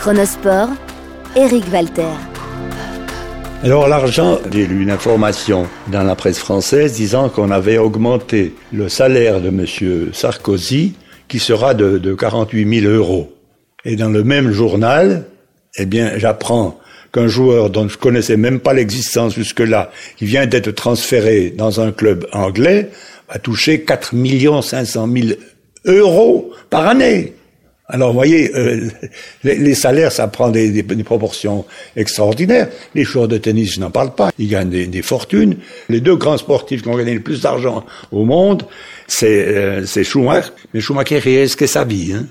Chronosport, Eric Walter. Alors l'argent, j'ai lu une information dans la presse française disant qu'on avait augmenté le salaire de M. Sarkozy qui sera de, de 48 000 euros. Et dans le même journal, eh bien, j'apprends qu'un joueur dont je connaissais même pas l'existence jusque-là, qui vient d'être transféré dans un club anglais, va toucher 4 500 000 euros par année. Alors, vous voyez, euh, les, salaires, ça prend des, proportions extraordinaires. Les joueurs de tennis, je n'en parle pas. Ils gagnent des, fortunes. Les deux grands sportifs qui ont gagné le plus d'argent au monde, c'est euh, Schumacher. Mais Schumacher, risque sa vie. Hein.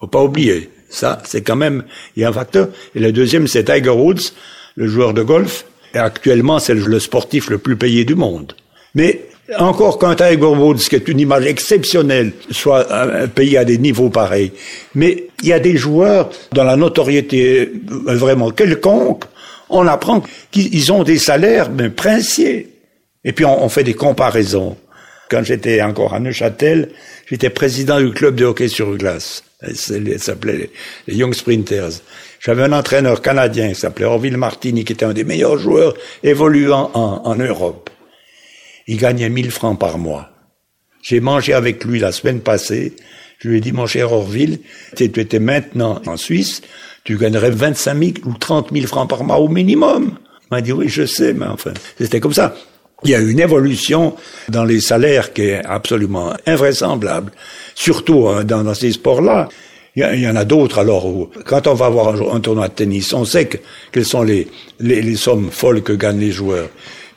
Faut pas oublier. Ça, c'est quand même, il y a un facteur. Et le deuxième, c'est Tiger Woods, le joueur de golf. Et actuellement, c'est le sportif le plus payé du monde. Mais encore qu'un Tiger Woods, qui est une image exceptionnelle, soit payé à des niveaux pareils. Mais il y a des joueurs dans la notoriété euh, vraiment quelconque, on apprend qu'ils ont des salaires mais princiers. Et puis on, fait des comparaisons. Quand j'étais encore à Neuchâtel, j'étais président du club de hockey sur glace. Ça s'appelait les Young Sprinters. J'avais un entraîneur canadien qui s'appelait Orville Martini, qui était un des meilleurs joueurs évoluant en Europe. Il gagnait 1000 francs par mois. J'ai mangé avec lui la semaine passée. Je lui ai dit, mon cher Orville, tu étais maintenant en Suisse, tu gagnerais 25 000 ou 30 000 francs par mois au minimum. Il m'a dit, oui, je sais, mais enfin, c'était comme ça. Il y a une évolution dans les salaires qui est absolument invraisemblable, surtout hein, dans, ces sports-là. Il y, en a d'autres alors où, quand on va voir un, tournoi de tennis, on sait que, quelles sont les sommes folles que gagnent les joueurs.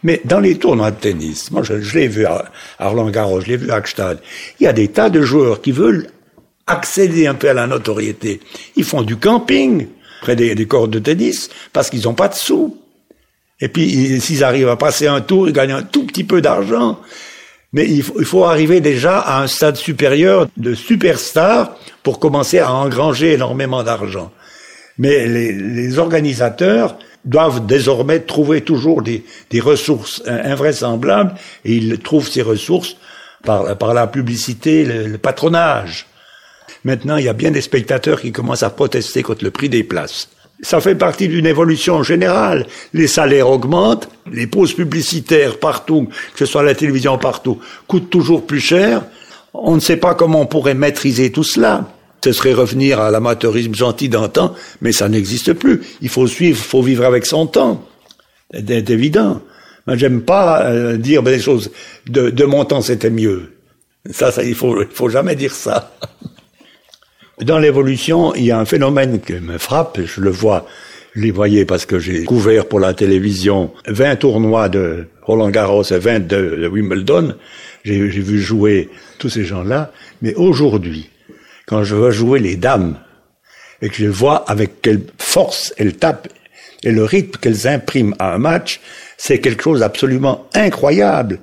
Mais dans les tournois de tennis, moi je, l'ai vu à, Roland Garros, je l'ai vu à Gstad, il y a des tas de joueurs qui veulent accéder un peu à la notoriété. Ils font du camping près des, des de tennis parce qu'ils n'ont pas de sous. Et puis s'ils arrivent à passer un tour, ils gagnent un tout petit peu d'argent. Mais il faut, arriver déjà à un stade supérieur de superstar pour commencer à engranger énormément d'argent. Mais les organisateurs doivent désormais trouver toujours des, des, ressources invraisemblables et ils trouvent ces ressources par, par la publicité, le, patronage. Maintenant, il y a bien des spectateurs qui commencent à protester contre le prix des places. Ça fait partie d'une évolution générale. Les salaires augmentent, les pauses publicitaires partout, que ce soit la télévision partout, coûtent toujours plus cher. On ne sait pas comment on pourrait maîtriser tout cela ce serait revenir à l'amateurisme gentil d'antan, mais ça n'existe plus. Il faut suivre, faut vivre avec son temps. C'est évident. Moi, j'aime pas euh, dire des choses de, mon temps c'était mieux. Ça, il faut, faut jamais dire ça. Dans l'évolution, il y a un phénomène qui me frappe, je le vois, je les voyais parce que j'ai couvert pour la télévision 20 tournois de Roland Garros et 20 de, de Wimbledon. J'ai vu jouer tous ces gens-là. Mais aujourd'hui, quand je vois jouer les dames et que je vois avec quelle force elles tapent et le rythme qu'elles impriment à un match, c'est quelque chose d'absolument incroyable.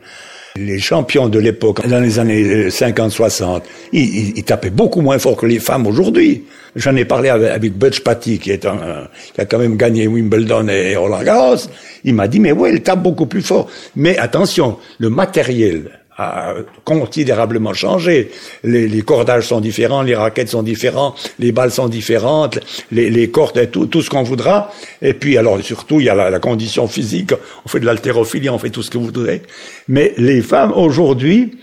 Les champions de l'époque, dans les années 50-60, ils, ils, tapaient beaucoup moins fort que les femmes aujourd'hui. J'en ai parlé avec, avec Butch Patty, qui, est un, qui a quand même gagné Wimbledon et Roland Garros. Il m'a dit, mais oui, elle tape beaucoup plus fort. Mais attention, le matériel a considérablement changé. Les, les, cordages sont différents, les raquettes sont différents, les balles sont différentes, les, les cordes, tout, tout ce qu'on voudra. Et puis, alors, surtout, il y a la, la condition physique. On fait de l'haltérophilie, on fait tout ce que vous voudrez. Mais les femmes, aujourd'hui,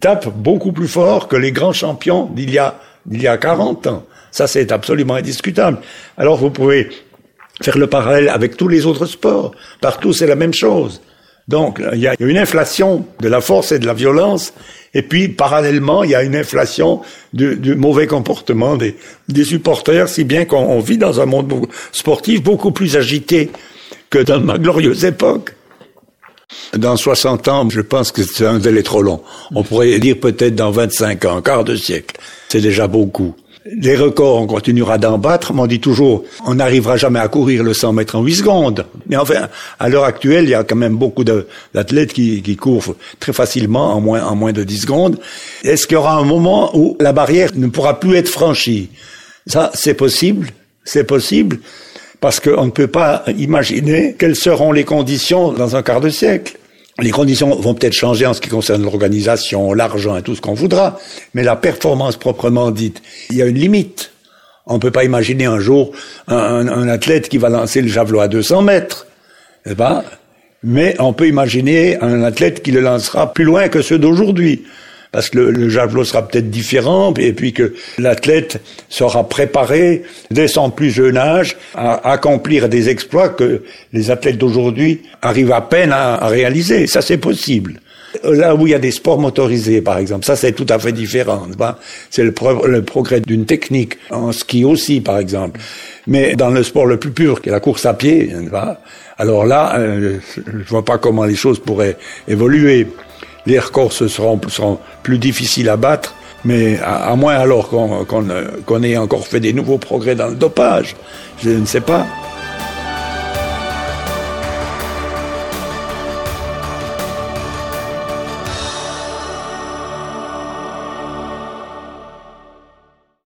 tapent beaucoup plus fort que les grands champions d'il y a, d'il y a 40 ans. Ça, c'est absolument indiscutable. Alors, vous pouvez faire le parallèle avec tous les autres sports. Partout, c'est la même chose. Donc, il y a une inflation de la force et de la violence, et puis, parallèlement, il y a une inflation du, mauvais comportement des, des, supporters, si bien qu'on vit dans un monde sportif beaucoup plus agité que dans ma glorieuse époque. Dans 60 ans, je pense que c'est un délai trop long. On pourrait dire peut-être dans 25 ans, quart de siècle. C'est déjà beaucoup les records, on continuera d'en battre, mais on dit toujours, on n'arrivera jamais à courir le 100 mètres en 8 secondes. Mais enfin, à l'heure actuelle, il y a quand même beaucoup d'athlètes qui, courent très facilement en moins, en moins de 10 secondes. Est-ce qu'il y aura un moment où la barrière ne pourra plus être franchie? Ça, c'est possible, c'est possible, parce qu'on ne peut pas imaginer quelles seront les conditions dans un quart de siècle. Les conditions vont peut-être changer en ce qui concerne l'organisation, l'argent et tout ce qu'on voudra, mais la performance proprement dite, il y a une limite. On ne peut pas imaginer un jour un, athlète qui va lancer le javelot à 200 mètres. Mais on peut imaginer un athlète qui le lancera plus loin que ceux d'aujourd'hui parce que le, javelot sera peut-être différent, et puis que l'athlète sera préparé dès son plus jeune âge à accomplir des exploits que les athlètes d'aujourd'hui arrivent à peine à, réaliser. Ça, c'est possible. Là où il y a des sports motorisés, par exemple, ça c'est tout à fait différent. C'est le, progrès d'une technique en ski aussi, par exemple. Mais dans le sport le plus pur, qui est la course à pied, alors là, euh, je vois pas comment les choses pourraient évoluer les records seront, plus difficiles à battre, mais à, moins alors qu'on ait encore fait des nouveaux progrès dans le dopage. Je ne sais pas.